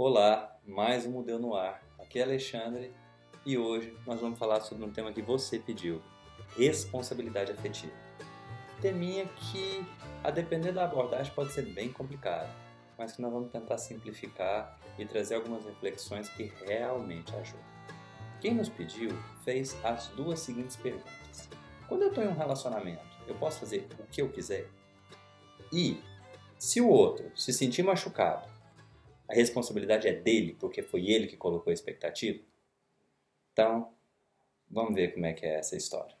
Olá, mais um Mudeu no Ar. Aqui é Alexandre e hoje nós vamos falar sobre um tema que você pediu: responsabilidade afetiva. Teminha que, a depender da abordagem, pode ser bem complicado, mas que nós vamos tentar simplificar e trazer algumas reflexões que realmente ajudam. Quem nos pediu fez as duas seguintes perguntas: Quando eu estou em um relacionamento, eu posso fazer o que eu quiser? E se o outro se sentir machucado a responsabilidade é dele, porque foi ele que colocou a expectativa? Então, vamos ver como é que é essa história.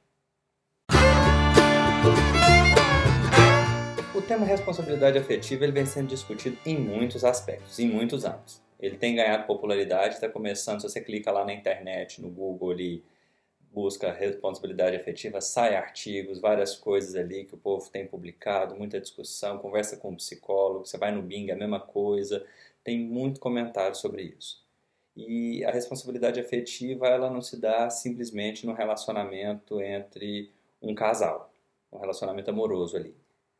O tema responsabilidade afetiva ele vem sendo discutido em muitos aspectos, em muitos âmbitos. Ele tem ganhado popularidade, está começando, se você clica lá na internet, no Google ali, busca responsabilidade afetiva, sai artigos, várias coisas ali que o povo tem publicado, muita discussão, conversa com um psicólogo, você vai no Bing, é a mesma coisa, tem muito comentário sobre isso. E a responsabilidade afetiva, ela não se dá simplesmente no relacionamento entre um casal, um relacionamento amoroso ali.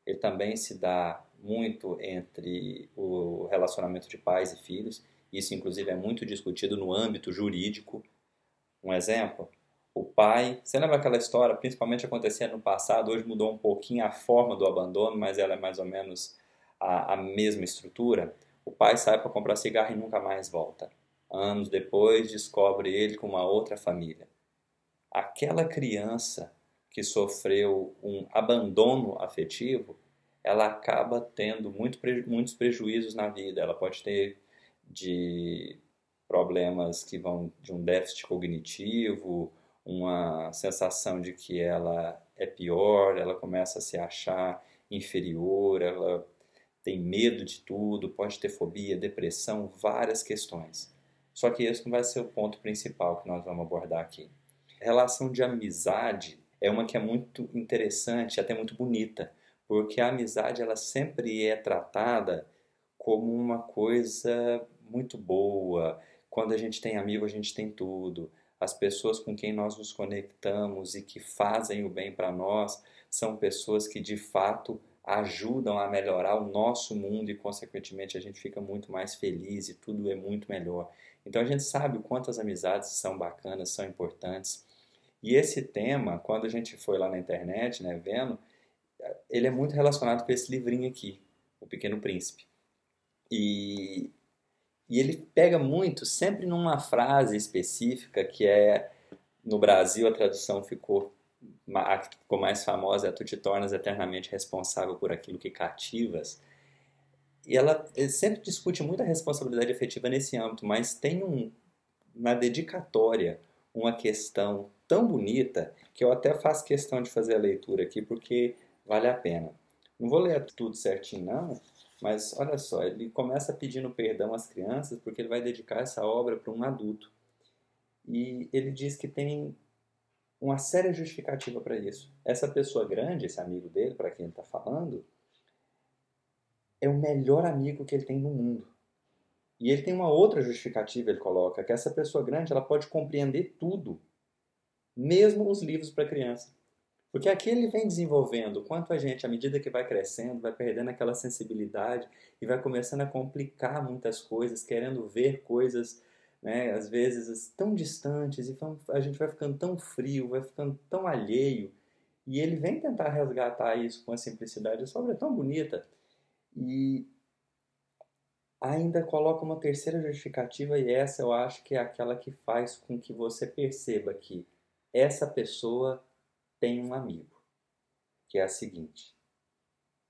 Ele também se dá muito entre o relacionamento de pais e filhos. Isso, inclusive, é muito discutido no âmbito jurídico. Um exemplo, o pai, você lembra aquela história, principalmente acontecia no passado, hoje mudou um pouquinho a forma do abandono, mas ela é mais ou menos a, a mesma estrutura. O pai sai para comprar cigarro e nunca mais volta. Anos depois, descobre ele com uma outra família. Aquela criança que sofreu um abandono afetivo, ela acaba tendo muito, muitos prejuízos na vida. Ela pode ter de problemas que vão de um déficit cognitivo, uma sensação de que ela é pior, ela começa a se achar inferior, ela tem medo de tudo, pode ter fobia, depressão, várias questões. Só que esse não vai ser o ponto principal que nós vamos abordar aqui. A relação de amizade é uma que é muito interessante, até muito bonita, porque a amizade ela sempre é tratada como uma coisa muito boa. Quando a gente tem amigo, a gente tem tudo. As pessoas com quem nós nos conectamos e que fazem o bem para nós são pessoas que de fato ajudam a melhorar o nosso mundo e, consequentemente, a gente fica muito mais feliz e tudo é muito melhor. Então, a gente sabe o quanto as amizades são bacanas, são importantes. E esse tema, quando a gente foi lá na internet, né, vendo, ele é muito relacionado com esse livrinho aqui, O Pequeno Príncipe. E, e ele pega muito, sempre numa frase específica, que é, no Brasil a tradução ficou a que ficou mais famosa é Tu te tornas eternamente responsável por aquilo que cativas. E ela sempre discute muito a responsabilidade efetiva nesse âmbito, mas tem um, na dedicatória uma questão tão bonita que eu até faço questão de fazer a leitura aqui porque vale a pena. Não vou ler tudo certinho não, mas olha só, ele começa pedindo perdão às crianças porque ele vai dedicar essa obra para um adulto. E ele diz que tem uma séria justificativa para isso. Essa pessoa grande, esse amigo dele, para quem ele está falando, é o melhor amigo que ele tem no mundo. E ele tem uma outra justificativa, ele coloca, que essa pessoa grande ela pode compreender tudo, mesmo os livros para criança. Porque aqui ele vem desenvolvendo quanto a gente, à medida que vai crescendo, vai perdendo aquela sensibilidade e vai começando a complicar muitas coisas, querendo ver coisas né? às vezes tão distantes, e a gente vai ficando tão frio, vai ficando tão alheio. E ele vem tentar resgatar isso com a simplicidade. A obra é tão bonita. E ainda coloca uma terceira justificativa, e essa eu acho que é aquela que faz com que você perceba que essa pessoa tem um amigo, que é a seguinte: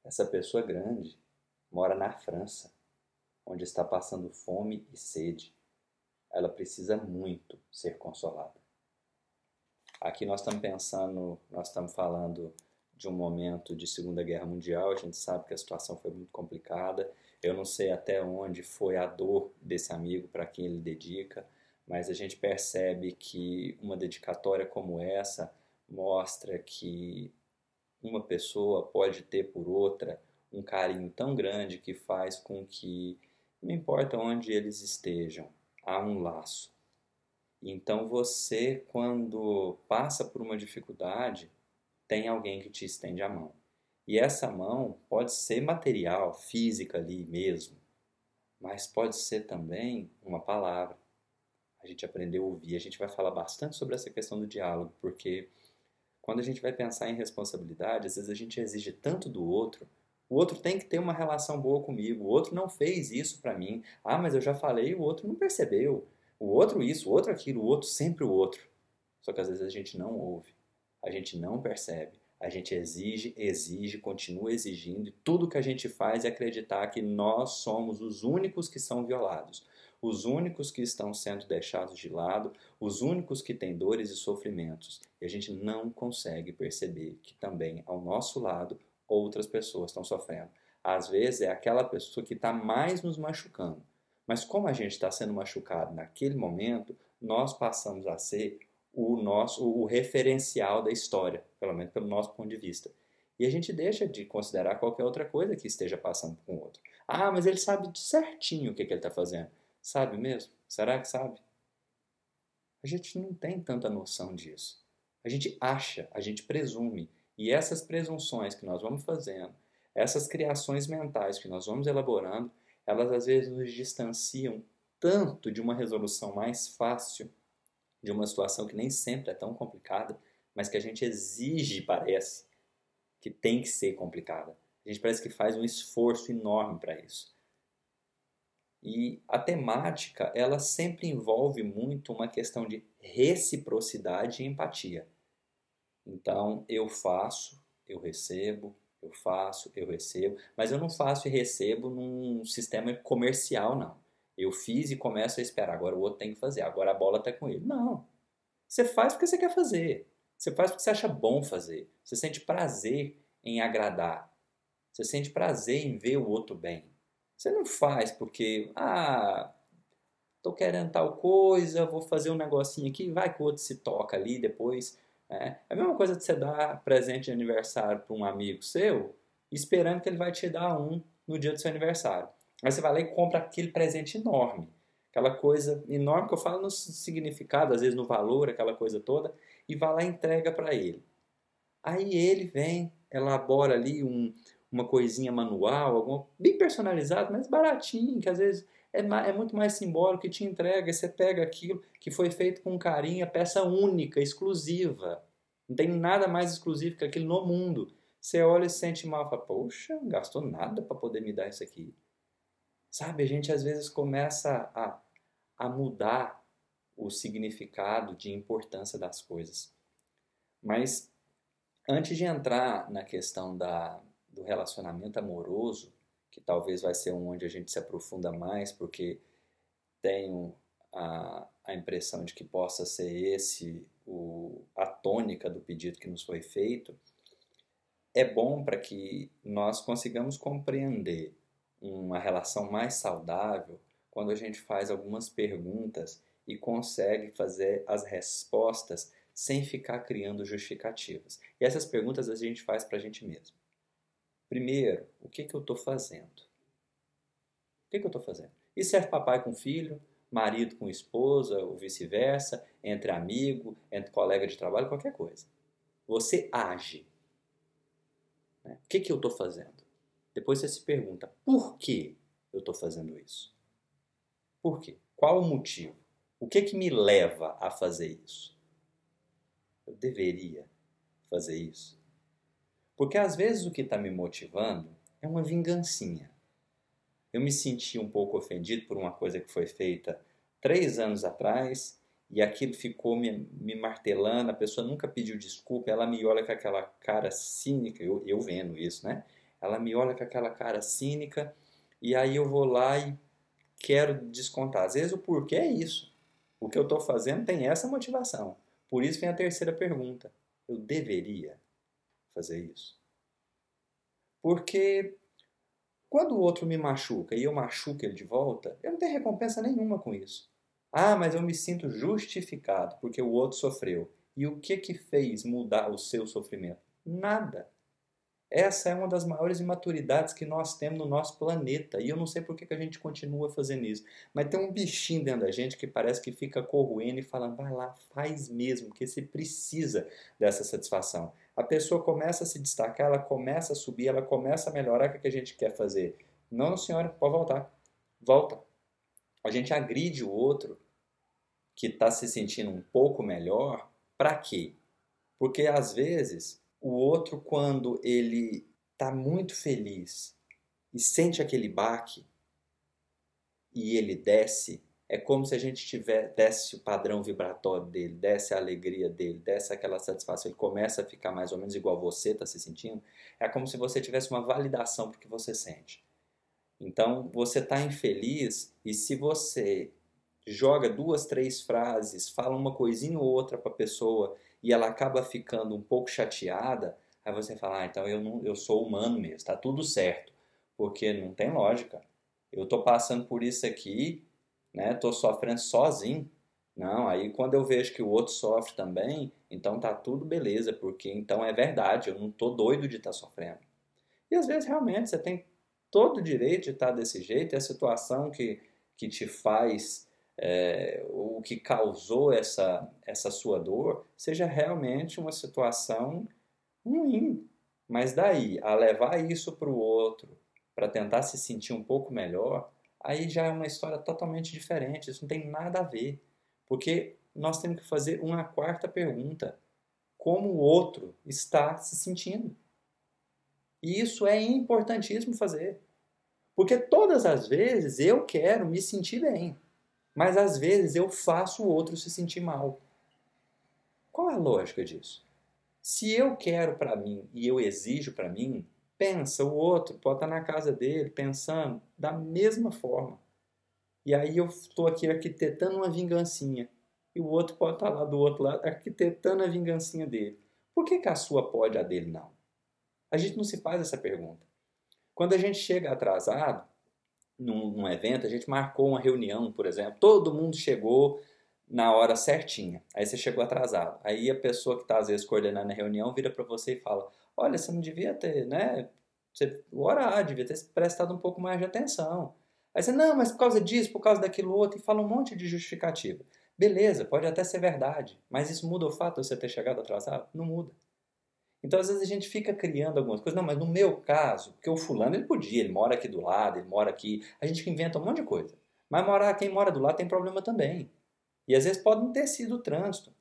essa pessoa grande mora na França, onde está passando fome e sede ela precisa muito ser consolada. Aqui nós estamos pensando, nós estamos falando de um momento de Segunda Guerra Mundial, a gente sabe que a situação foi muito complicada. Eu não sei até onde foi a dor desse amigo para quem ele dedica, mas a gente percebe que uma dedicatória como essa mostra que uma pessoa pode ter por outra um carinho tão grande que faz com que, não importa onde eles estejam, há um laço. Então você, quando passa por uma dificuldade, tem alguém que te estende a mão. E essa mão pode ser material, física ali mesmo, mas pode ser também uma palavra. A gente aprendeu a ouvir. A gente vai falar bastante sobre essa questão do diálogo, porque quando a gente vai pensar em responsabilidade, às vezes a gente exige tanto do outro. O outro tem que ter uma relação boa comigo. O outro não fez isso para mim. Ah, mas eu já falei, o outro não percebeu. O outro isso, o outro aquilo, o outro sempre o outro. Só que às vezes a gente não ouve, a gente não percebe, a gente exige, exige, continua exigindo, e tudo que a gente faz é acreditar que nós somos os únicos que são violados, os únicos que estão sendo deixados de lado, os únicos que têm dores e sofrimentos. E a gente não consegue perceber que também ao nosso lado outras pessoas estão sofrendo. Às vezes é aquela pessoa que está mais nos machucando. Mas como a gente está sendo machucado naquele momento, nós passamos a ser o nosso o referencial da história, pelo menos pelo nosso ponto de vista. E a gente deixa de considerar qualquer outra coisa que esteja passando com o outro. Ah, mas ele sabe certinho o que, que ele está fazendo. Sabe mesmo? Será que sabe? A gente não tem tanta noção disso. A gente acha, a gente presume. E essas presunções que nós vamos fazendo, essas criações mentais que nós vamos elaborando, elas às vezes nos distanciam tanto de uma resolução mais fácil de uma situação que nem sempre é tão complicada, mas que a gente exige, parece, que tem que ser complicada. A gente parece que faz um esforço enorme para isso. E a temática, ela sempre envolve muito uma questão de reciprocidade e empatia. Então, eu faço, eu recebo, eu faço, eu recebo, mas eu não faço e recebo num sistema comercial, não. Eu fiz e começo a esperar. Agora o outro tem que fazer. Agora a bola está com ele. Não. Você faz porque você quer fazer. Você faz porque você acha bom fazer. Você sente prazer em agradar. Você sente prazer em ver o outro bem. Você não faz porque, ah, tô querendo tal coisa, vou fazer um negocinho aqui, vai que o outro se toca ali depois. É, é a mesma coisa de você dar presente de aniversário para um amigo seu, esperando que ele vai te dar um no dia do seu aniversário. Aí você vai lá e compra aquele presente enorme. Aquela coisa enorme que eu falo no significado, às vezes no valor, aquela coisa toda, e vai lá e entrega para ele. Aí ele vem, elabora ali um, uma coisinha manual, alguma, bem personalizado, mas baratinho, que às vezes é, é, muito mais simbólico que te entrega. Você pega aquilo que foi feito com carinho, a peça única, exclusiva. Não tem nada mais exclusivo que aquilo no mundo. Você olha e se sente mal, fala, poxa, não gastou nada para poder me dar isso aqui. Sabe, a gente às vezes começa a, a mudar o significado de importância das coisas. Mas antes de entrar na questão da, do relacionamento amoroso, que talvez vai ser onde a gente se aprofunda mais, porque tenho a, a impressão de que possa ser esse o, a tônica do pedido que nos foi feito, é bom para que nós consigamos compreender uma relação mais saudável quando a gente faz algumas perguntas e consegue fazer as respostas sem ficar criando justificativas. E essas perguntas a gente faz para a gente mesmo. Primeiro, o que, que eu estou fazendo? O que, que eu estou fazendo? Isso serve papai com filho, marido com esposa, ou vice-versa, entre amigo, entre colega de trabalho, qualquer coisa. Você age. Né? O que, que eu estou fazendo? Depois você se pergunta, por que eu estou fazendo isso? Por quê? Qual o motivo? O que que me leva a fazer isso? Eu deveria fazer isso? Porque às vezes o que está me motivando é uma vingancinha. Eu me senti um pouco ofendido por uma coisa que foi feita três anos atrás e aquilo ficou me, me martelando. A pessoa nunca pediu desculpa, ela me olha com aquela cara cínica, eu, eu vendo isso, né? Ela me olha com aquela cara cínica e aí eu vou lá e quero descontar. Às vezes o porquê é isso. O que eu estou fazendo tem essa motivação. Por isso vem a terceira pergunta. Eu deveria fazer isso? Porque quando o outro me machuca e eu machuco ele de volta, eu não tenho recompensa nenhuma com isso. Ah, mas eu me sinto justificado porque o outro sofreu. E o que que fez mudar o seu sofrimento? Nada. Essa é uma das maiores imaturidades que nós temos no nosso planeta. E eu não sei por que, que a gente continua fazendo isso. Mas tem um bichinho dentro da gente que parece que fica corroendo e falando: vai lá, faz mesmo, porque você precisa dessa satisfação. A pessoa começa a se destacar, ela começa a subir, ela começa a melhorar. O que a gente quer fazer? Não, senhora, pode voltar. volta. A gente agride o outro que está se sentindo um pouco melhor, para quê? Porque às vezes o outro, quando ele está muito feliz e sente aquele baque e ele desce, é como se a gente tiver, desse o padrão vibratório dele, desse a alegria dele, desse aquela satisfação, ele começa a ficar mais ou menos igual você está se sentindo, é como se você tivesse uma validação para o que você sente. Então, você está infeliz e se você joga duas, três frases, fala uma coisinha ou outra para a pessoa e ela acaba ficando um pouco chateada, aí você fala, ah, então eu, não, eu sou humano mesmo, está tudo certo. Porque não tem lógica. Eu estou passando por isso aqui, né? Estou sofrendo sozinho. Não, aí quando eu vejo que o outro sofre também, então tá tudo beleza, porque então é verdade, eu não tô doido de estar tá sofrendo. E às vezes realmente você tem todo o direito de estar tá desse jeito, é a situação que, que te faz é, o que causou essa, essa sua dor seja realmente uma situação ruim. Mas daí, a levar isso para o outro, para tentar se sentir um pouco melhor, aí já é uma história totalmente diferente. Isso não tem nada a ver. Porque nós temos que fazer uma quarta pergunta: como o outro está se sentindo? E isso é importantíssimo fazer. Porque todas as vezes eu quero me sentir bem. Mas às vezes eu faço o outro se sentir mal. Qual é a lógica disso? Se eu quero para mim e eu exijo para mim, pensa, o outro pode estar na casa dele pensando da mesma forma. E aí eu estou aqui arquitetando uma vingancinha. E o outro pode estar lá do outro lado arquitetando a vingancinha dele. Por que, que a sua pode, a dele não? A gente não se faz essa pergunta. Quando a gente chega atrasado, num, num evento, a gente marcou uma reunião, por exemplo, todo mundo chegou na hora certinha. Aí você chegou atrasado. Aí a pessoa que está às vezes coordenando a reunião vira para você e fala: Olha, você não devia ter, né? Você orar, devia ter prestado um pouco mais de atenção. Aí você, não, mas por causa disso, por causa daquilo outro, e fala um monte de justificativa. Beleza, pode até ser verdade, mas isso muda o fato de você ter chegado atrasado? Não muda. Então, às vezes, a gente fica criando algumas coisas. Não, mas no meu caso, porque o fulano ele podia, ele mora aqui do lado, ele mora aqui. A gente inventa um monte de coisa. Mas morar, quem mora do lado tem problema também. E às vezes pode não ter sido o trânsito.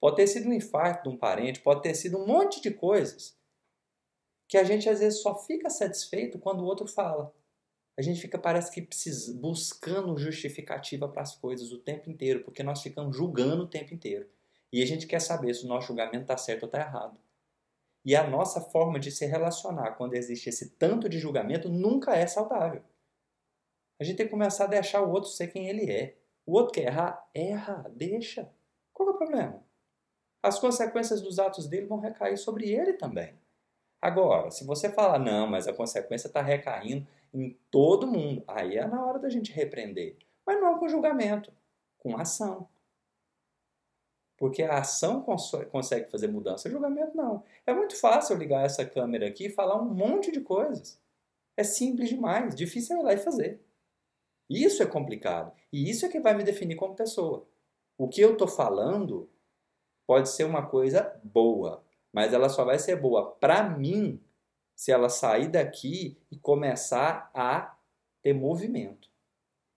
Pode ter sido um infarto de um parente, pode ter sido um monte de coisas que a gente às vezes só fica satisfeito quando o outro fala. A gente fica, parece que precisa, buscando justificativa para as coisas o tempo inteiro, porque nós ficamos julgando o tempo inteiro. E a gente quer saber se o nosso julgamento está certo ou está errado. E a nossa forma de se relacionar quando existe esse tanto de julgamento nunca é saudável. A gente tem que começar a deixar o outro ser quem ele é. O outro quer errar? Erra, deixa. Qual é o problema? As consequências dos atos dele vão recair sobre ele também. Agora, se você falar, não, mas a consequência está recaindo em todo mundo, aí é na hora da gente repreender. Mas não com julgamento, com ação. Porque a ação consegue fazer mudança, o julgamento não. É muito fácil ligar essa câmera aqui e falar um monte de coisas. É simples demais, difícil é ir lá e fazer. Isso é complicado. E isso é que vai me definir como pessoa. O que eu estou falando pode ser uma coisa boa, mas ela só vai ser boa para mim se ela sair daqui e começar a ter movimento.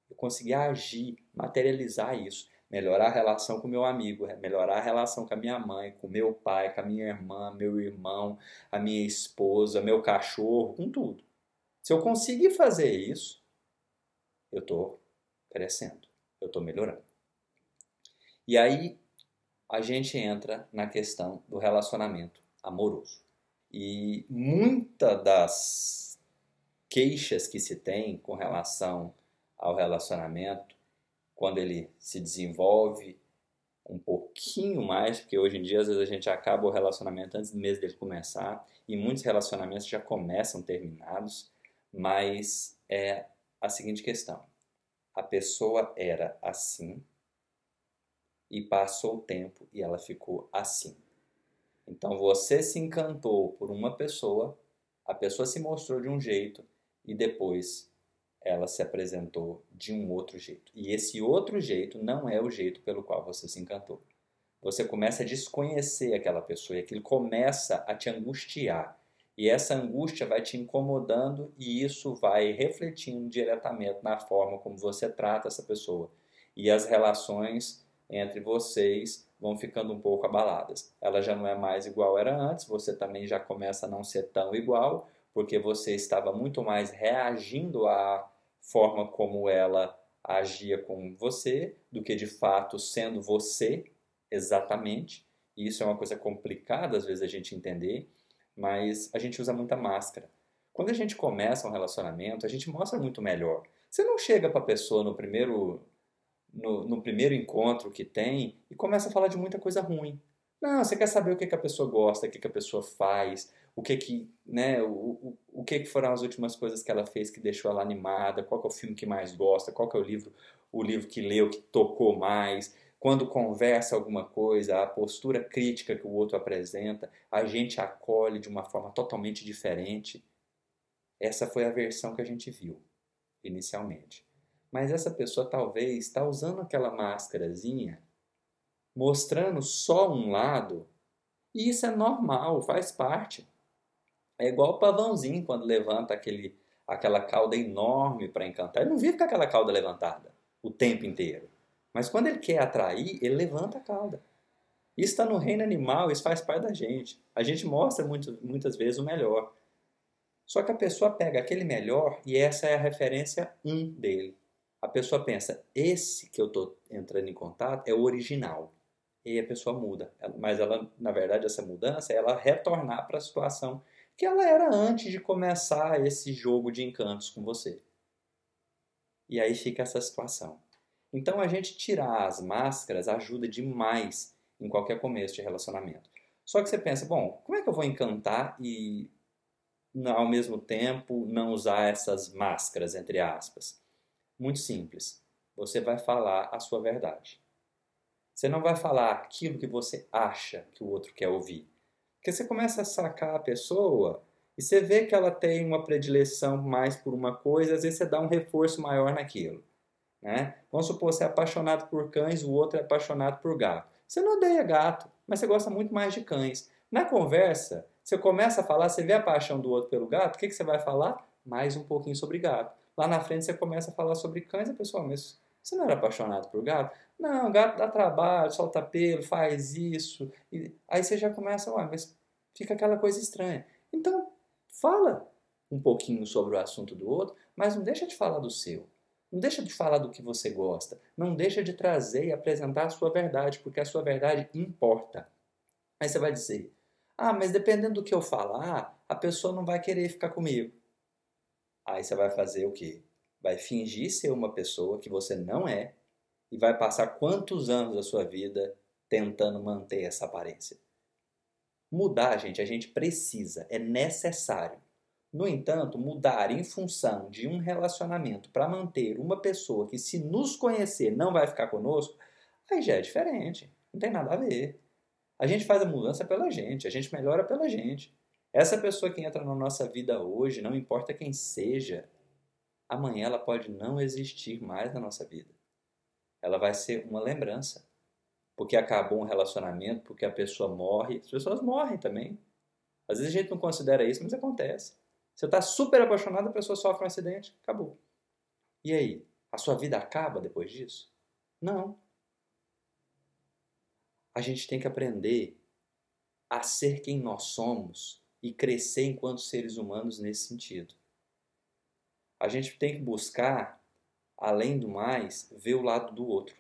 Eu conseguir agir, materializar isso melhorar a relação com meu amigo, melhorar a relação com a minha mãe, com meu pai, com a minha irmã, meu irmão, a minha esposa, meu cachorro, com tudo. Se eu conseguir fazer isso, eu estou crescendo, eu estou melhorando. E aí a gente entra na questão do relacionamento amoroso. E muitas das queixas que se tem com relação ao relacionamento quando ele se desenvolve um pouquinho mais, porque hoje em dia às vezes a gente acaba o relacionamento antes mesmo dele começar, e muitos relacionamentos já começam terminados, mas é a seguinte questão: a pessoa era assim e passou o tempo e ela ficou assim. Então você se encantou por uma pessoa, a pessoa se mostrou de um jeito e depois ela se apresentou de um outro jeito. E esse outro jeito não é o jeito pelo qual você se encantou. Você começa a desconhecer aquela pessoa e aquilo começa a te angustiar. E essa angústia vai te incomodando e isso vai refletindo diretamente na forma como você trata essa pessoa. E as relações entre vocês vão ficando um pouco abaladas. Ela já não é mais igual era antes, você também já começa a não ser tão igual, porque você estava muito mais reagindo à forma como ela agia com você do que de fato sendo você exatamente. E isso é uma coisa complicada às vezes a gente entender, mas a gente usa muita máscara. Quando a gente começa um relacionamento, a gente mostra muito melhor. Você não chega para a pessoa no primeiro no, no, primeiro encontro que tem e começa a falar de muita coisa ruim. Não, você quer saber o que, que a pessoa gosta, o que, que a pessoa faz, o que que, né, o, o, o que que foram as últimas coisas que ela fez que deixou ela animada, qual é o filme que mais gosta, qual é o livro, o livro que leu que tocou mais, quando conversa alguma coisa, a postura crítica que o outro apresenta, a gente acolhe de uma forma totalmente diferente. Essa foi a versão que a gente viu inicialmente. Mas essa pessoa talvez está usando aquela máscarazinha, mostrando só um lado, e isso é normal, faz parte. É igual o pavãozinho quando levanta aquele, aquela cauda enorme para encantar. Ele não vive com aquela cauda levantada o tempo inteiro. Mas quando ele quer atrair, ele levanta a cauda. Isso está no reino animal, isso faz parte da gente. A gente mostra muito, muitas vezes o melhor. Só que a pessoa pega aquele melhor e essa é a referência 1 um dele. A pessoa pensa, esse que eu estou entrando em contato é o original. E a pessoa muda. Mas ela, na verdade, essa mudança é ela retornar para a situação que ela era antes de começar esse jogo de encantos com você. E aí fica essa situação. Então a gente tirar as máscaras ajuda demais em qualquer começo de relacionamento. Só que você pensa, bom, como é que eu vou encantar e ao mesmo tempo não usar essas máscaras entre aspas? Muito simples. Você vai falar a sua verdade. Você não vai falar aquilo que você acha que o outro quer ouvir. Porque você começa a sacar a pessoa e você vê que ela tem uma predileção mais por uma coisa, às vezes você dá um reforço maior naquilo. Né? Vamos supor, você é apaixonado por cães, o outro é apaixonado por gato. Você não odeia gato, mas você gosta muito mais de cães. Na conversa, você começa a falar, você vê a paixão do outro pelo gato, o que, que você vai falar? Mais um pouquinho sobre gato. Lá na frente você começa a falar sobre cães, a pessoa, mas você não era apaixonado por gato? Não, gato dá trabalho, solta pelo, faz isso. E aí você já começa, ué, mas fica aquela coisa estranha. Então, fala um pouquinho sobre o assunto do outro, mas não deixa de falar do seu. Não deixa de falar do que você gosta. Não deixa de trazer e apresentar a sua verdade, porque a sua verdade importa. Aí você vai dizer: Ah, mas dependendo do que eu falar, a pessoa não vai querer ficar comigo. Aí você vai fazer o quê? Vai fingir ser uma pessoa que você não é e vai passar quantos anos da sua vida tentando manter essa aparência. Mudar, gente, a gente precisa, é necessário. No entanto, mudar em função de um relacionamento para manter uma pessoa que, se nos conhecer, não vai ficar conosco, aí já é diferente. Não tem nada a ver. A gente faz a mudança pela gente, a gente melhora pela gente. Essa pessoa que entra na nossa vida hoje, não importa quem seja, amanhã ela pode não existir mais na nossa vida ela vai ser uma lembrança. Porque acabou um relacionamento, porque a pessoa morre. As pessoas morrem também. Às vezes a gente não considera isso, mas acontece. Você está super apaixonado, a pessoa sofre um acidente, acabou. E aí? A sua vida acaba depois disso? Não. A gente tem que aprender a ser quem nós somos e crescer enquanto seres humanos nesse sentido. A gente tem que buscar além do mais, ver o lado do outro.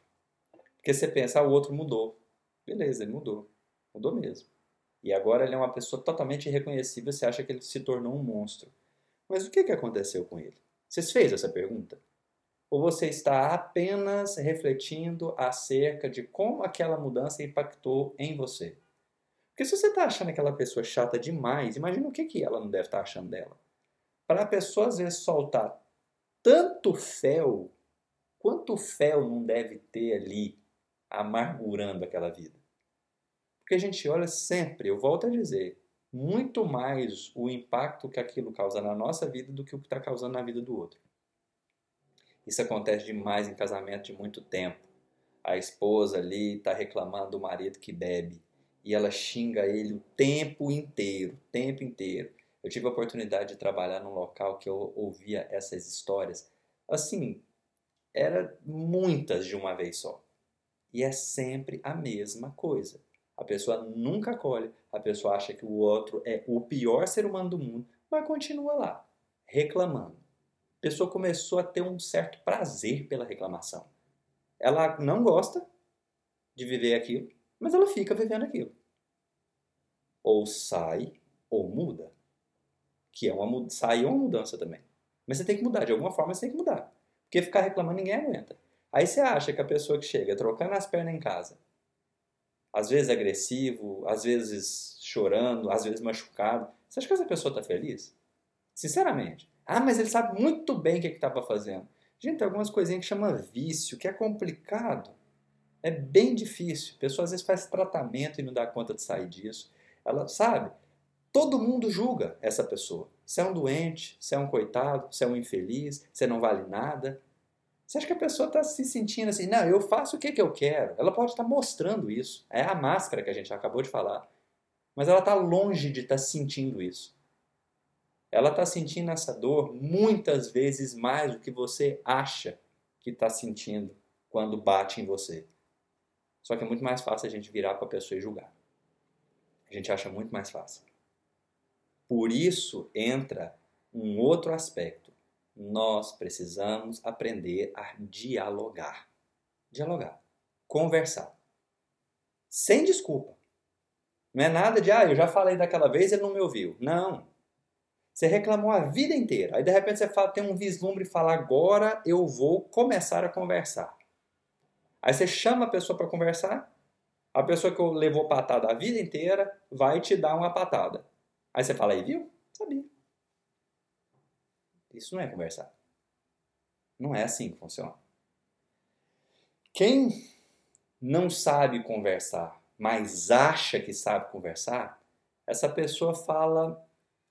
Porque você pensa, ah, o outro mudou. Beleza, ele mudou. Mudou mesmo. E agora ele é uma pessoa totalmente irreconhecível, você acha que ele se tornou um monstro. Mas o que, que aconteceu com ele? Você fez essa pergunta? Ou você está apenas refletindo acerca de como aquela mudança impactou em você? Porque se você está achando aquela pessoa chata demais, imagina o que, que ela não deve estar tá achando dela. Para a pessoa, às vezes, soltar tanto fel, quanto fel não deve ter ali amargurando aquela vida? Porque a gente olha sempre, eu volto a dizer, muito mais o impacto que aquilo causa na nossa vida do que o que está causando na vida do outro. Isso acontece demais em casamento de muito tempo. A esposa ali está reclamando do marido que bebe e ela xinga ele o tempo inteiro, o tempo inteiro. Eu tive a oportunidade de trabalhar num local que eu ouvia essas histórias. Assim, era muitas de uma vez só. E é sempre a mesma coisa. A pessoa nunca acolhe, a pessoa acha que o outro é o pior ser humano do mundo, mas continua lá, reclamando. A pessoa começou a ter um certo prazer pela reclamação. Ela não gosta de viver aquilo, mas ela fica vivendo aquilo. Ou sai ou muda. Que é uma sair é uma mudança também. Mas você tem que mudar, de alguma forma você tem que mudar. Porque ficar reclamando ninguém aguenta. Aí você acha que a pessoa que chega trocando as pernas em casa, às vezes agressivo, às vezes chorando, às vezes machucado, você acha que essa pessoa está feliz? Sinceramente. Ah, mas ele sabe muito bem o que estava fazendo. Gente, tem algumas coisinhas que chama vício, que é complicado. É bem difícil. A pessoa às vezes faz tratamento e não dá conta de sair disso. Ela sabe, todo mundo julga essa pessoa. Você é um doente, você é um coitado, você é um infeliz, você não vale nada. Você acha que a pessoa está se sentindo assim, não, eu faço o que, que eu quero. Ela pode estar tá mostrando isso. É a máscara que a gente acabou de falar. Mas ela está longe de estar tá sentindo isso. Ela está sentindo essa dor muitas vezes mais do que você acha que está sentindo quando bate em você. Só que é muito mais fácil a gente virar para a pessoa e julgar. A gente acha muito mais fácil. Por isso entra um outro aspecto nós precisamos aprender a dialogar. Dialogar. Conversar. Sem desculpa. Não é nada de, ah, eu já falei daquela vez ele não me ouviu. Não. Você reclamou a vida inteira. Aí de repente você fala, tem um vislumbre e fala, agora eu vou começar a conversar. Aí você chama a pessoa para conversar. A pessoa que levou patada a vida inteira vai te dar uma patada. Aí você fala, aí viu? Sabia. Isso não é conversar. Não é assim que funciona. Quem não sabe conversar, mas acha que sabe conversar, essa pessoa fala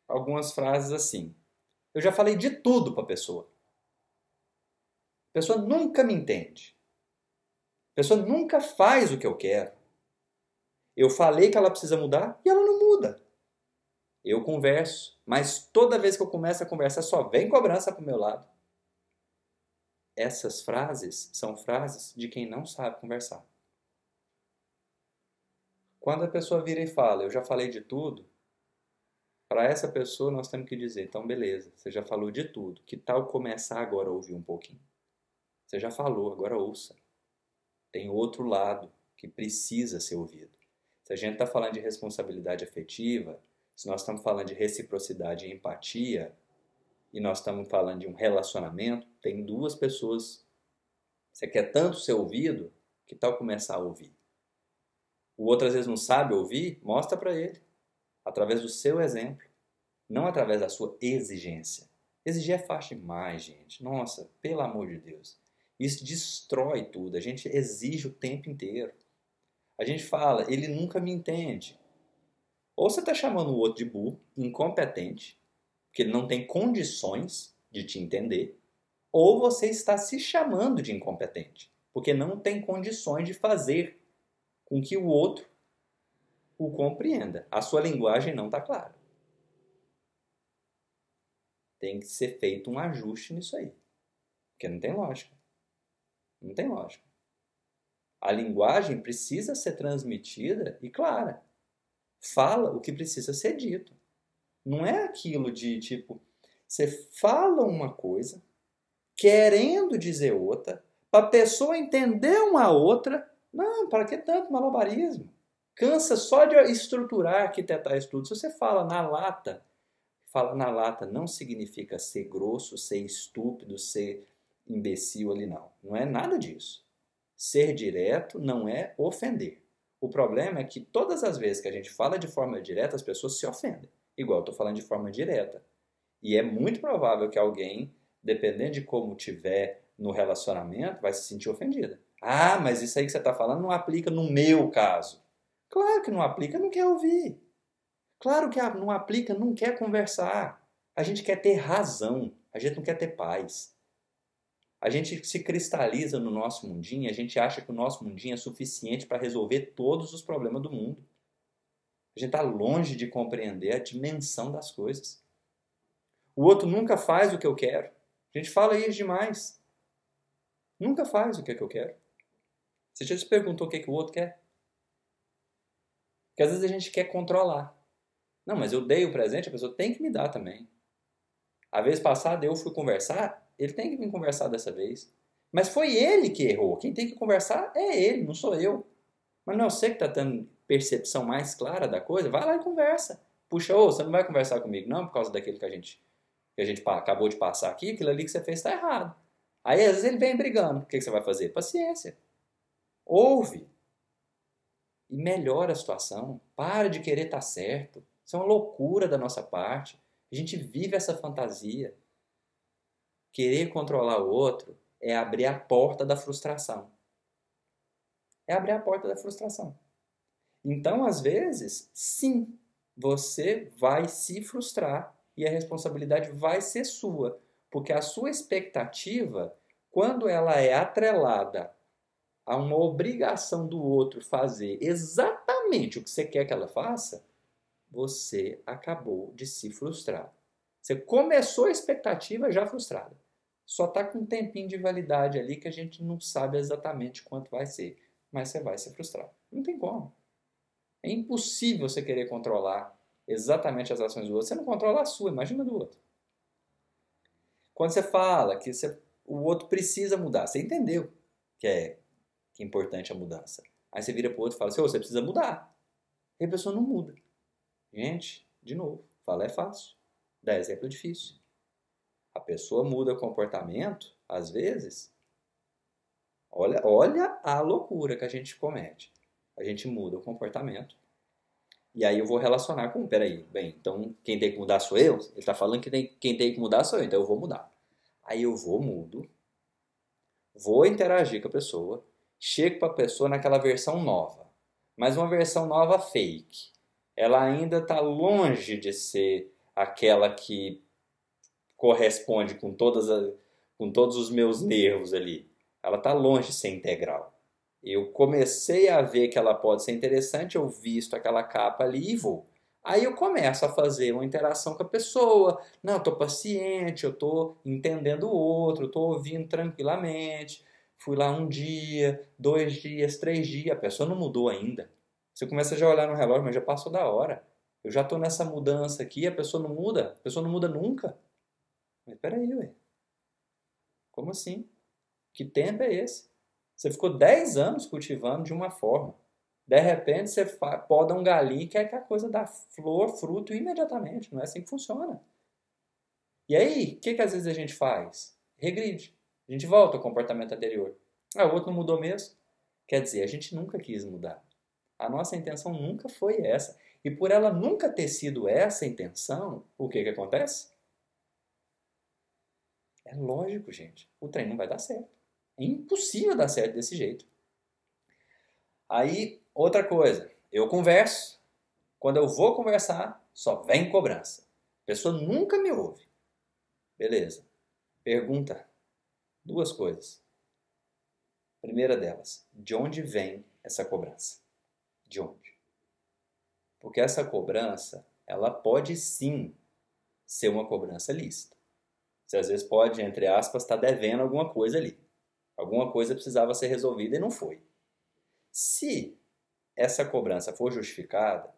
algumas frases assim. Eu já falei de tudo para a pessoa. A pessoa nunca me entende. A pessoa nunca faz o que eu quero. Eu falei que ela precisa mudar e ela não muda. Eu converso, mas toda vez que eu começo a conversar só vem cobrança para o meu lado. Essas frases são frases de quem não sabe conversar. Quando a pessoa vira e fala, eu já falei de tudo, para essa pessoa nós temos que dizer, então beleza, você já falou de tudo, que tal começar agora a ouvir um pouquinho? Você já falou, agora ouça. Tem outro lado que precisa ser ouvido. Se a gente está falando de responsabilidade afetiva, se nós estamos falando de reciprocidade e empatia, e nós estamos falando de um relacionamento, tem duas pessoas. Você quer tanto ser ouvido, que tal começar a ouvir? O outro às vezes não sabe ouvir, mostra para ele, através do seu exemplo, não através da sua exigência. Exigir é fácil demais, gente. Nossa, pelo amor de Deus. Isso destrói tudo. A gente exige o tempo inteiro. A gente fala, ele nunca me entende. Ou você está chamando o outro de burro, incompetente, porque ele não tem condições de te entender, ou você está se chamando de incompetente, porque não tem condições de fazer com que o outro o compreenda. A sua linguagem não está clara. Tem que ser feito um ajuste nisso aí, porque não tem lógica. Não tem lógica. A linguagem precisa ser transmitida e clara fala o que precisa ser dito. Não é aquilo de tipo, você fala uma coisa, querendo dizer outra, para a pessoa entender uma outra. Não, para que tanto malabarismo? Cansa só de estruturar, arquitetar isso tudo. Se você fala na lata, fala na lata não significa ser grosso, ser estúpido, ser imbecil ali, não. Não é nada disso. Ser direto não é ofender. O problema é que todas as vezes que a gente fala de forma direta, as pessoas se ofendem. Igual eu estou falando de forma direta. E é muito provável que alguém, dependendo de como tiver no relacionamento, vai se sentir ofendida. Ah, mas isso aí que você está falando não aplica no meu caso. Claro que não aplica, não quer ouvir. Claro que não aplica, não quer conversar. A gente quer ter razão, a gente não quer ter paz. A gente se cristaliza no nosso mundinho, a gente acha que o nosso mundinho é suficiente para resolver todos os problemas do mundo. A gente está longe de compreender a dimensão das coisas. O outro nunca faz o que eu quero. A gente fala isso demais. Nunca faz o que, é que eu quero. Você já se perguntou o que, é que o outro quer? Porque às vezes a gente quer controlar. Não, mas eu dei o presente, a pessoa tem que me dar também. A vez passada eu fui conversar, ele tem que vir conversar dessa vez. Mas foi ele que errou. Quem tem que conversar é ele, não sou eu. Mas não é você que está tendo percepção mais clara da coisa, vai lá e conversa. Puxa, ô, você não vai conversar comigo não por causa daquilo que a gente, que a gente acabou de passar aqui, aquilo ali que você fez está errado. Aí às vezes ele vem brigando. O que você vai fazer? Paciência. Ouve. E melhora a situação. Para de querer estar tá certo. Isso é uma loucura da nossa parte. A gente vive essa fantasia. Querer controlar o outro é abrir a porta da frustração. É abrir a porta da frustração. Então, às vezes, sim, você vai se frustrar e a responsabilidade vai ser sua, porque a sua expectativa, quando ela é atrelada a uma obrigação do outro fazer exatamente o que você quer que ela faça, você acabou de se frustrar. Você começou a expectativa já frustrada. Só está com um tempinho de validade ali que a gente não sabe exatamente quanto vai ser, mas você vai se frustrar. Não tem como. É impossível você querer controlar exatamente as ações do outro. Você não controla a sua, imagina do outro. Quando você fala que você, o outro precisa mudar, você entendeu que é, que é importante a mudança. Aí você vira para o outro e fala assim, oh, você precisa mudar. E a pessoa não muda. Gente, de novo, falar é fácil. Dar exemplo é difícil. A pessoa muda comportamento, às vezes. Olha, olha a loucura que a gente comete. A gente muda o comportamento. E aí eu vou relacionar com, peraí, bem, então quem tem que mudar sou eu? Ele está falando que tem, quem tem que mudar sou eu, então eu vou mudar. Aí eu vou, mudo, vou interagir com a pessoa, chego para a pessoa naquela versão nova, mas uma versão nova fake ela ainda está longe de ser aquela que corresponde com, todas a, com todos os meus nervos ali. Ela está longe de ser integral. Eu comecei a ver que ela pode ser interessante, eu visto aquela capa ali e vou. Aí eu começo a fazer uma interação com a pessoa. Não, eu estou paciente, eu estou entendendo o outro, estou ouvindo tranquilamente. Fui lá um dia, dois dias, três dias, a pessoa não mudou ainda. Você começa já a olhar no relógio, mas já passou da hora. Eu já estou nessa mudança aqui, a pessoa não muda, a pessoa não muda nunca. Mas peraí, ué. Como assim? Que tempo é esse? Você ficou 10 anos cultivando de uma forma. De repente você poda um galinho e quer que a coisa dá flor, fruto imediatamente. Não é assim que funciona. E aí, o que, que às vezes a gente faz? Regride. A gente volta ao comportamento anterior. Ah, o outro não mudou mesmo. Quer dizer, a gente nunca quis mudar. A nossa intenção nunca foi essa. E por ela nunca ter sido essa intenção, o que, que acontece? É lógico, gente. O trem não vai dar certo. É impossível dar certo desse jeito. Aí, outra coisa. Eu converso. Quando eu vou conversar, só vem cobrança. A pessoa nunca me ouve. Beleza. Pergunta. Duas coisas. Primeira delas, de onde vem essa cobrança? De onde? Porque essa cobrança, ela pode sim ser uma cobrança lícita. Você às vezes pode, entre aspas, estar tá devendo alguma coisa ali. Alguma coisa precisava ser resolvida e não foi. Se essa cobrança for justificada,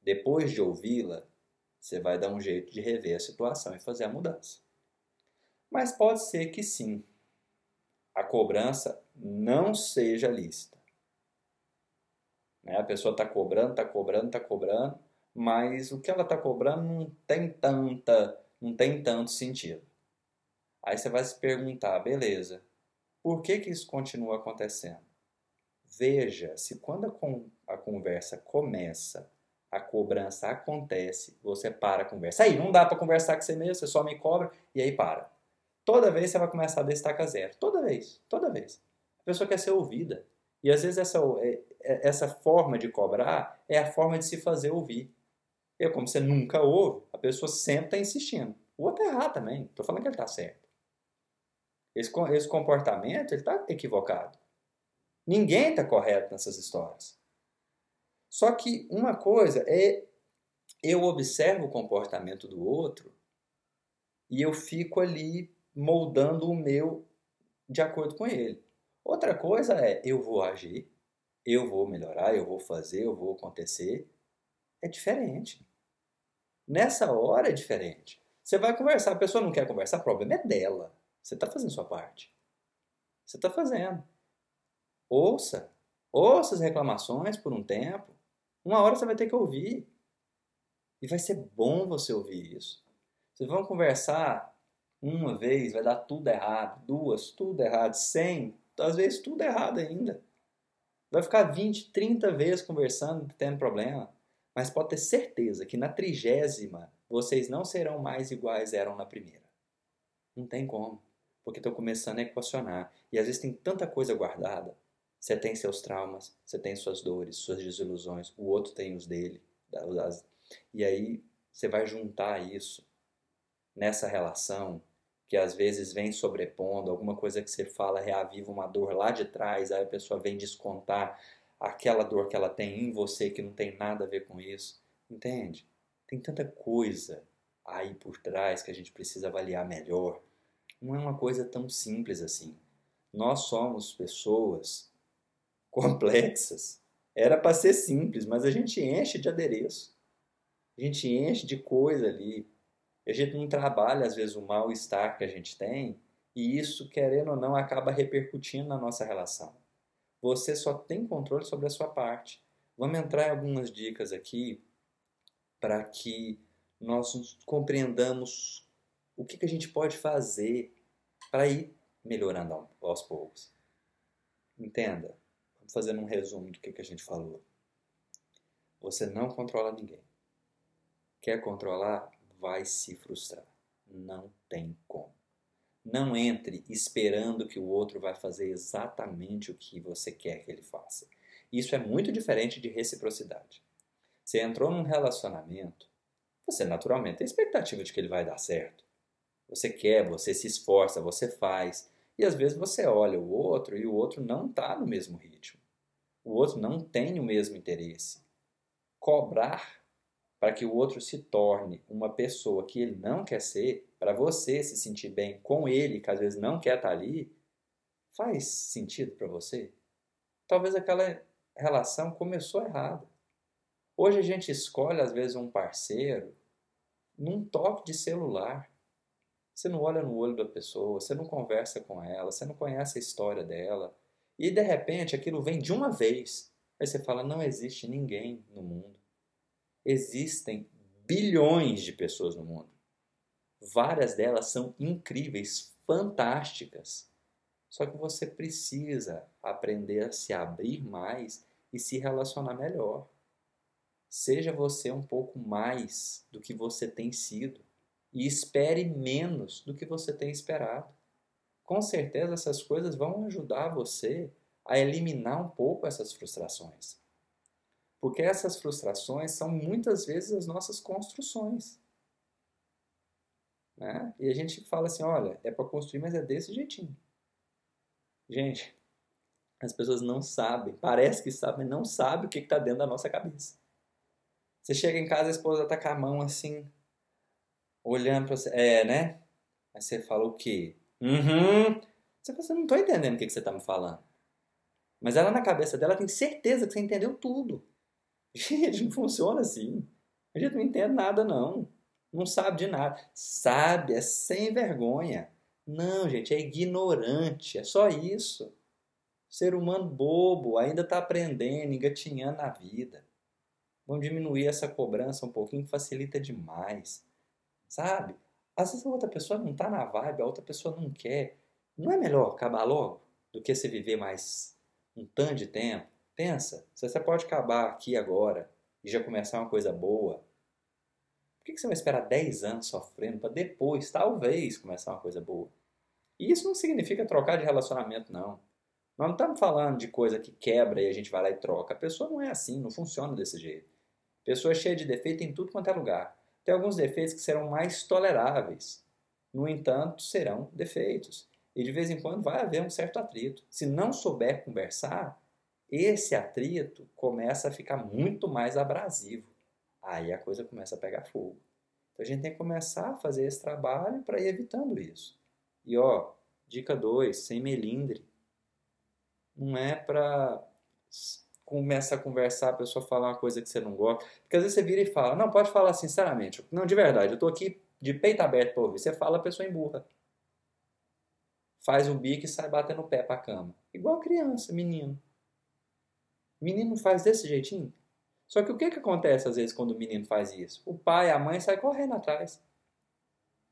depois de ouvi-la, você vai dar um jeito de rever a situação e fazer a mudança. Mas pode ser que sim, a cobrança não seja lícita. Né? A pessoa está cobrando, está cobrando, está cobrando, mas o que ela está cobrando não tem tanta, não tem tanto sentido. Aí você vai se perguntar, beleza, por que, que isso continua acontecendo? Veja se quando a, conversa começa, a cobrança acontece, você para a conversa. Aí, não dá para conversar com você mesmo, você só me cobra e aí para. Toda vez você vai começar a destacar zero. Toda vez, toda vez. A pessoa quer ser ouvida. E às vezes essa, é, é, essa forma de cobrar é a forma de se fazer ouvir. E como você nunca ouve, a pessoa sempre está insistindo. O outro é errar também. Estou falando que ele está certo. Esse, esse comportamento está equivocado. Ninguém está correto nessas histórias. Só que uma coisa é eu observo o comportamento do outro e eu fico ali moldando o meu de acordo com ele. Outra coisa é eu vou agir, eu vou melhorar, eu vou fazer, eu vou acontecer. É diferente. Nessa hora é diferente. Você vai conversar, a pessoa não quer conversar, o problema é dela. Você está fazendo sua parte. Você está fazendo. Ouça. Ouça as reclamações por um tempo. Uma hora você vai ter que ouvir. E vai ser bom você ouvir isso. Vocês vão conversar uma vez, vai dar tudo errado. Duas, tudo errado. Cem, às vezes tudo errado ainda. Vai ficar 20, 30 vezes conversando, tendo problema. Mas pode ter certeza que na trigésima vocês não serão mais iguais eram na primeira. Não tem como. Porque estou começando a equacionar. E às vezes tem tanta coisa guardada. Você tem seus traumas, você tem suas dores, suas desilusões, o outro tem os dele. E aí você vai juntar isso nessa relação que às vezes vem sobrepondo, alguma coisa que você fala reaviva uma dor lá de trás, aí a pessoa vem descontar aquela dor que ela tem em você que não tem nada a ver com isso. Entende? Tem tanta coisa aí por trás que a gente precisa avaliar melhor. Não é uma coisa tão simples assim. Nós somos pessoas complexas. Era para ser simples, mas a gente enche de adereço. A gente enche de coisa ali. A gente não trabalha, às vezes, o mal-estar que a gente tem, e isso, querendo ou não, acaba repercutindo na nossa relação. Você só tem controle sobre a sua parte. Vamos entrar em algumas dicas aqui para que nós compreendamos o que, que a gente pode fazer para ir melhorando aos poucos. Entenda? fazendo um resumo do que, que a gente falou. Você não controla ninguém. Quer controlar? Vai se frustrar. Não tem como. Não entre esperando que o outro vai fazer exatamente o que você quer que ele faça. Isso é muito diferente de reciprocidade. Você entrou num relacionamento, você naturalmente tem expectativa de que ele vai dar certo. Você quer, você se esforça, você faz. E às vezes você olha o outro e o outro não está no mesmo ritmo o outro não tem o mesmo interesse. Cobrar para que o outro se torne uma pessoa que ele não quer ser, para você se sentir bem com ele, que às vezes não quer estar ali, faz sentido para você? Talvez aquela relação começou errada. Hoje a gente escolhe, às vezes, um parceiro num toque de celular. Você não olha no olho da pessoa, você não conversa com ela, você não conhece a história dela, e de repente aquilo vem de uma vez. Aí você fala: não existe ninguém no mundo. Existem bilhões de pessoas no mundo. Várias delas são incríveis, fantásticas. Só que você precisa aprender a se abrir mais e se relacionar melhor. Seja você um pouco mais do que você tem sido e espere menos do que você tem esperado com certeza essas coisas vão ajudar você a eliminar um pouco essas frustrações. Porque essas frustrações são muitas vezes as nossas construções. Né? E a gente fala assim: olha, é para construir, mas é desse jeitinho. Gente, as pessoas não sabem, parece que sabem, não sabem o que está dentro da nossa cabeça. Você chega em casa, a esposa está com a mão assim, olhando para você. É, né? Aí você fala o quê? Uhum. Você fala, não estou entendendo o que, você está me falando. Mas ela na cabeça dela tem certeza que você entendeu tudo. Gente, não funciona assim. A gente não entende nada, não. Não sabe de nada. Sabe, é sem vergonha. Não, gente, é ignorante. É só isso. Ser humano bobo, ainda está aprendendo, engatinhando na vida. Vamos diminuir essa cobrança um pouquinho, facilita demais. Sabe? Às vezes a outra pessoa não está na vibe, a outra pessoa não quer. Não é melhor acabar logo do que você viver mais um tanto de tempo? Pensa, se você pode acabar aqui agora e já começar uma coisa boa, por que você vai esperar 10 anos sofrendo para depois, talvez, começar uma coisa boa? E isso não significa trocar de relacionamento, não. Nós não estamos falando de coisa que quebra e a gente vai lá e troca. A pessoa não é assim, não funciona desse jeito. Pessoa cheia de defeito em tudo quanto é lugar. Tem alguns defeitos que serão mais toleráveis. No entanto, serão defeitos. E de vez em quando vai haver um certo atrito. Se não souber conversar, esse atrito começa a ficar muito mais abrasivo. Aí a coisa começa a pegar fogo. Então a gente tem que começar a fazer esse trabalho para ir evitando isso. E ó, dica 2, sem melindre. Não é para começa a conversar, a pessoa falar uma coisa que você não gosta. Porque às vezes você vira e fala, não, pode falar sinceramente. Não, de verdade, eu tô aqui de peito aberto para ouvir. Você fala, a pessoa emburra. Faz o bico e sai batendo o pé para a cama. Igual criança, menino. Menino faz desse jeitinho. Só que o que, que acontece às vezes quando o menino faz isso? O pai, a mãe sai correndo atrás.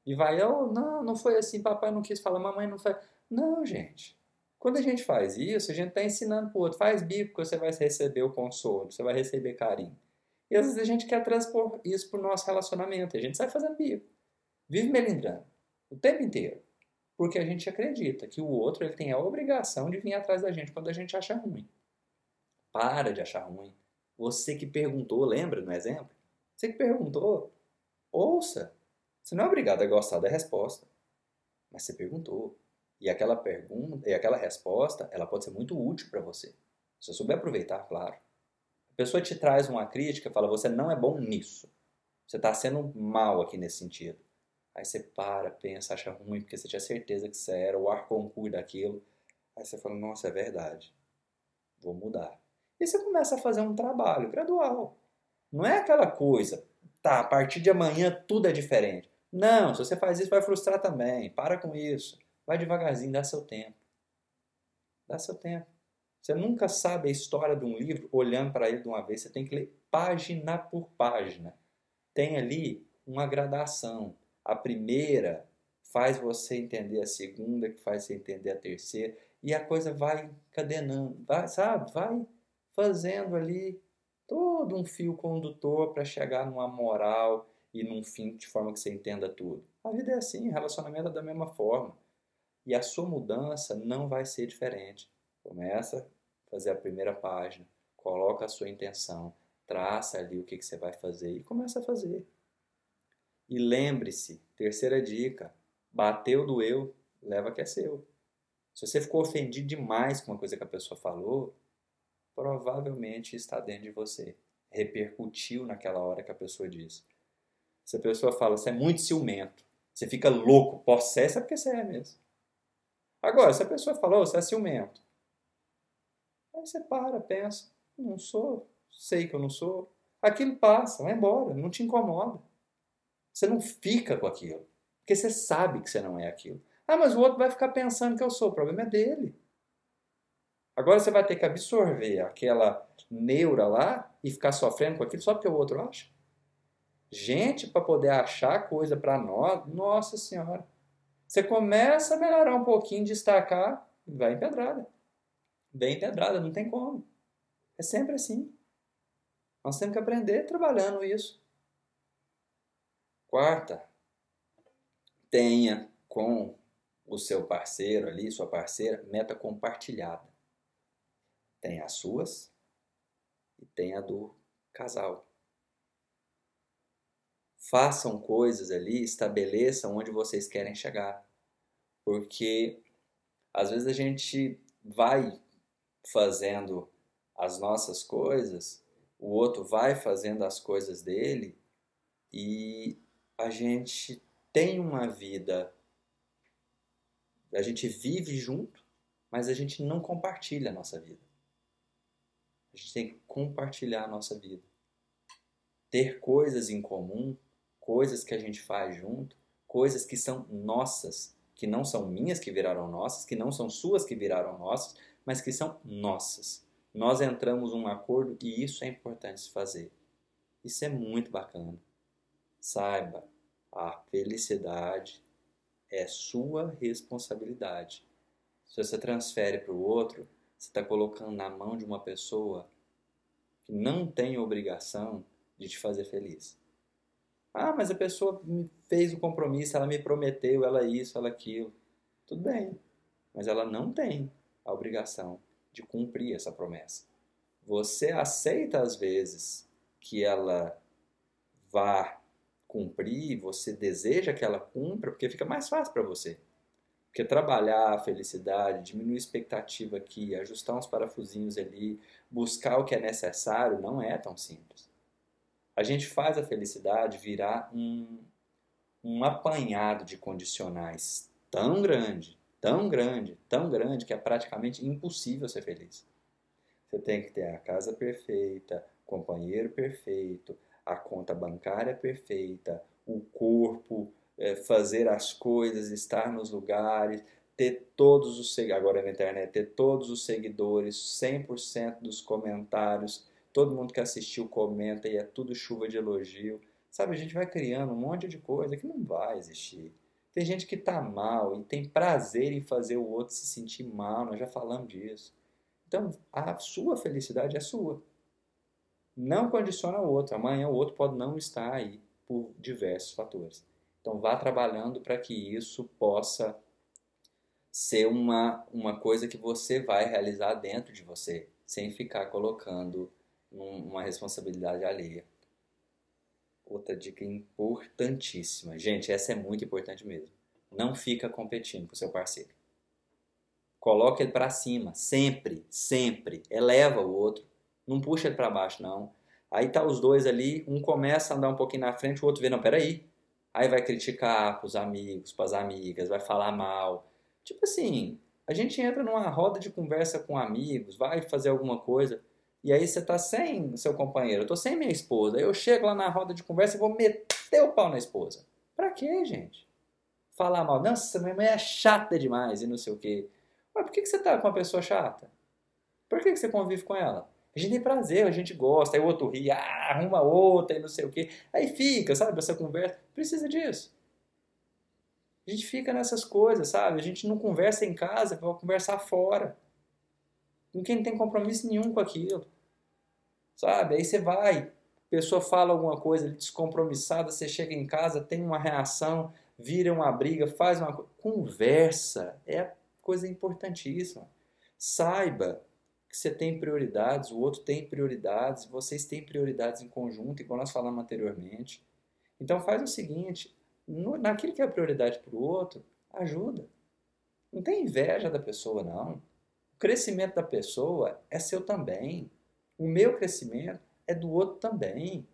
E vai, oh, não, não foi assim, papai não quis falar, mamãe não foi. Não, gente. Quando a gente faz isso, a gente está ensinando para o outro, faz bico que você vai receber o consolo, você vai receber carinho. E às vezes a gente quer transpor isso para o nosso relacionamento, a gente sai fazendo bico. Vive melindrando, o tempo inteiro. Porque a gente acredita que o outro ele tem a obrigação de vir atrás da gente quando a gente acha ruim. Para de achar ruim. Você que perguntou, lembra no exemplo? Você que perguntou, ouça. Você não é obrigado a gostar da resposta, mas você perguntou. E aquela pergunta e aquela resposta, ela pode ser muito útil para você. Se você souber aproveitar, claro. A pessoa te traz uma crítica, fala: "Você não é bom nisso. Você está sendo mal aqui nesse sentido". Aí você para, pensa, acha ruim porque você tinha certeza que você era o ar concurso daquilo. Aí você fala: "Nossa, é verdade. Vou mudar". E você começa a fazer um trabalho gradual. Não é aquela coisa, tá, a partir de amanhã tudo é diferente. Não, se você faz isso vai frustrar também. Para com isso. Vai devagarzinho, dá seu tempo. Dá seu tempo. Você nunca sabe a história de um livro olhando para ele de uma vez. Você tem que ler página por página. Tem ali uma gradação. A primeira faz você entender a segunda, que faz você entender a terceira. E a coisa vai encadenando, vai, sabe? Vai fazendo ali todo um fio condutor para chegar numa moral e num fim de forma que você entenda tudo. A vida é assim, relacionamento é da mesma forma. E a sua mudança não vai ser diferente. Começa a fazer a primeira página, coloca a sua intenção, traça ali o que, que você vai fazer e começa a fazer. E lembre-se, terceira dica, bateu, doeu, leva que é seu. Se você ficou ofendido demais com uma coisa que a pessoa falou, provavelmente está dentro de você. Repercutiu naquela hora que a pessoa disse. Se a pessoa fala, você é muito ciumento, você fica louco, possessa, porque você é mesmo. Agora, se a pessoa falou, você é ciumento. Aí você para, pensa, não sou, sei que eu não sou. Aquilo passa, vai embora, não te incomoda. Você não fica com aquilo, porque você sabe que você não é aquilo. Ah, mas o outro vai ficar pensando que eu sou, o problema é dele. Agora você vai ter que absorver aquela neura lá e ficar sofrendo com aquilo só porque o outro acha. Gente, para poder achar coisa para nós, nossa senhora. Você começa a melhorar um pouquinho, destacar, vai em pedrada. Bem em pedrada, não tem como. É sempre assim. Nós temos que aprender trabalhando isso. Quarta, tenha com o seu parceiro ali, sua parceira, meta compartilhada. Tem as suas e tem a do casal. Façam coisas ali, estabeleçam onde vocês querem chegar. Porque às vezes a gente vai fazendo as nossas coisas, o outro vai fazendo as coisas dele e a gente tem uma vida, a gente vive junto, mas a gente não compartilha a nossa vida. A gente tem que compartilhar a nossa vida. Ter coisas em comum coisas que a gente faz junto, coisas que são nossas, que não são minhas que viraram nossas, que não são suas que viraram nossas, mas que são nossas. Nós entramos num acordo e isso é importante se fazer. Isso é muito bacana. Saiba, a felicidade é sua responsabilidade. Se você transfere para o outro, você está colocando na mão de uma pessoa que não tem obrigação de te fazer feliz. Ah, mas a pessoa me fez o compromisso, ela me prometeu, ela isso, ela aquilo. Tudo bem, mas ela não tem a obrigação de cumprir essa promessa. Você aceita às vezes que ela vá cumprir, você deseja que ela cumpra, porque fica mais fácil para você. Porque trabalhar a felicidade, diminuir a expectativa aqui, ajustar uns parafusinhos ali, buscar o que é necessário, não é tão simples a gente faz a felicidade virar um, um apanhado de condicionais tão grande, tão grande, tão grande que é praticamente impossível ser feliz. Você tem que ter a casa perfeita, companheiro perfeito, a conta bancária perfeita, o corpo, é, fazer as coisas, estar nos lugares, ter todos os agora na internet, ter todos os seguidores, 100% dos comentários, todo mundo que assistiu comenta e é tudo chuva de elogio. Sabe, a gente vai criando um monte de coisa que não vai existir. Tem gente que está mal e tem prazer em fazer o outro se sentir mal, nós já falamos disso. Então, a sua felicidade é sua. Não condiciona o outro. Amanhã o outro pode não estar aí por diversos fatores. Então, vá trabalhando para que isso possa ser uma, uma coisa que você vai realizar dentro de você, sem ficar colocando uma responsabilidade alheia. Outra dica importantíssima. Gente, essa é muito importante mesmo. Não fica competindo com seu parceiro. Coloca ele para cima, sempre, sempre. Eleva o outro. Não puxa ele para baixo, não. Aí tá os dois ali, um começa a andar um pouquinho na frente, o outro vê, não, peraí. Aí vai criticar pros amigos, pras amigas, vai falar mal. Tipo assim, a gente entra numa roda de conversa com amigos, vai fazer alguma coisa. E aí você tá sem seu companheiro, eu tô sem minha esposa. Eu chego lá na roda de conversa e vou meter o pau na esposa. Pra quê, gente? Falar mal. Nossa, minha mãe é chata demais e não sei o quê. Mas por que, você tá com uma pessoa chata? Por que, que você convive com ela? A gente tem prazer, a gente gosta, aí o outro ri, ah, arruma outra e não sei o quê. Aí fica, sabe, essa conversa. Precisa disso. A gente fica nessas coisas, sabe? A gente não conversa em casa, vai conversar fora quem não tem compromisso nenhum com aquilo. Sabe? Aí você vai, pessoa fala alguma coisa descompromissada, você chega em casa, tem uma reação, vira uma briga, faz uma conversa. É coisa importantíssima. Saiba que você tem prioridades, o outro tem prioridades, vocês têm prioridades em conjunto, igual nós falamos anteriormente. Então faz o seguinte, no, naquilo que é prioridade para o outro, ajuda. Não tem inveja da pessoa, não crescimento da pessoa é seu também. O meu crescimento é do outro também.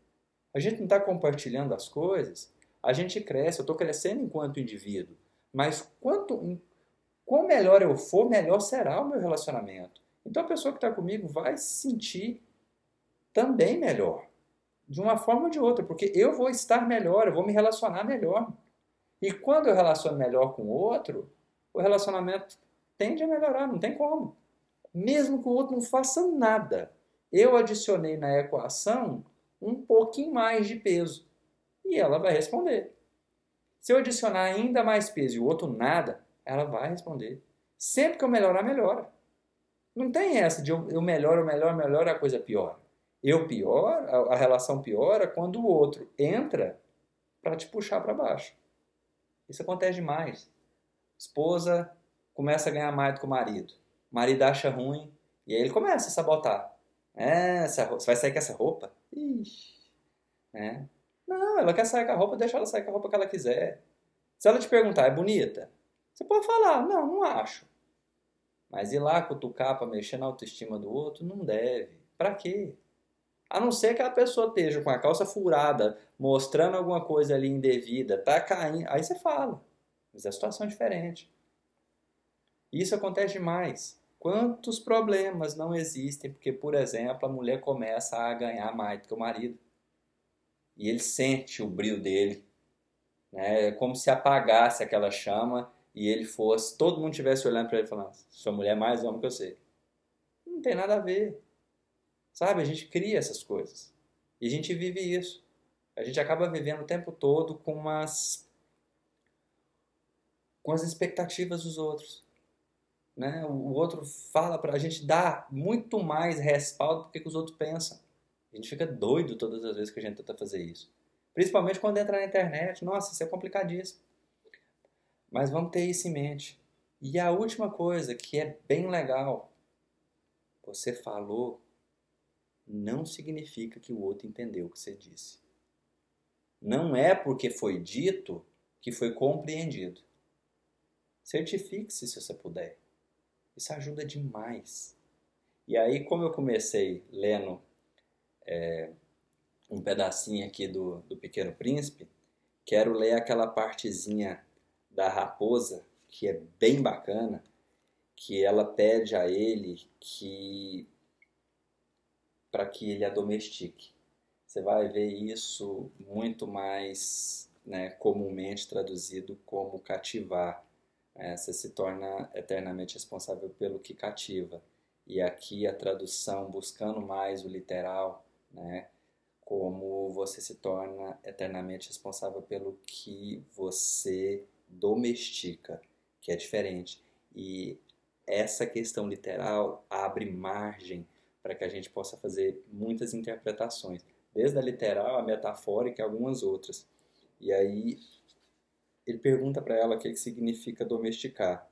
A gente não está compartilhando as coisas, a gente cresce. Eu estou crescendo enquanto indivíduo. Mas quanto, melhor eu for, melhor será o meu relacionamento. Então a pessoa que está comigo vai se sentir também melhor. De uma forma ou de outra, porque eu vou estar melhor, eu vou me relacionar melhor. E quando eu relaciono melhor com o outro, o relacionamento tende a melhorar, não tem como. Mesmo que o outro não faça nada. Eu adicionei na equação um pouquinho mais de peso. E ela vai responder. Se eu adicionar ainda mais peso e o outro nada, ela vai responder. Sempre que eu melhorar, melhora. Não tem essa de eu, eu melhoro, melhoro, melhoro, a coisa piora. Eu pior, a, a relação piora quando o outro entra para te puxar para baixo. Isso acontece demais. Esposa começa a ganhar mais do que o marido. O marido acha ruim e aí ele começa a sabotar. É, essa, você vai sair com essa roupa? Ixi. É. Não, ela quer sair com a roupa, deixa ela sair com a roupa que ela quiser. Se ela te perguntar, é bonita? Você pode falar, não, não acho. Mas ir lá cutucar para mexer na autoestima do outro, não deve. Para quê? A não ser que a pessoa esteja com a calça furada, mostrando alguma coisa ali indevida, tá caindo. Aí você fala. Mas a situação é diferente. Isso acontece demais. Quantos problemas não existem porque, por exemplo, a mulher começa a ganhar mais do que o marido e ele sente o brilho dele, né? É como se apagasse aquela chama e ele fosse, todo mundo estivesse olhando para ele falando: sua mulher é mais homem que você. Não tem nada a ver, sabe? A gente cria essas coisas e a gente vive isso. A gente acaba vivendo o tempo todo com umas com as expectativas dos outros. Né? O outro fala para a gente dar muito mais respaldo do que, os outros pensam. A gente fica doido todas as vezes que a gente tenta fazer isso. Principalmente quando entra na internet. Nossa, isso é complicadíssimo. Mas vamos ter isso em mente. E a última coisa que é bem legal. Você falou não significa que o outro entendeu o que você disse. Não é porque foi dito que foi compreendido. Certifique-se se você puder. Isso ajuda demais. E aí, como eu comecei lendo é, um pedacinho aqui do, do Pequeno Príncipe, quero ler aquela partezinha da raposa, que é bem bacana, que ela pede a ele que para que ele a domestique. Você vai ver isso muito mais né, comumente traduzido como cativar. É, você se torna eternamente responsável pelo que cativa. E aqui a tradução, buscando mais o literal, né, como você se torna eternamente responsável pelo que você domestica, que é diferente. E essa questão literal abre margem para que a gente possa fazer muitas interpretações, desde a literal, a metafórica e algumas outras. E aí ele pergunta para ela o que, significa domesticar.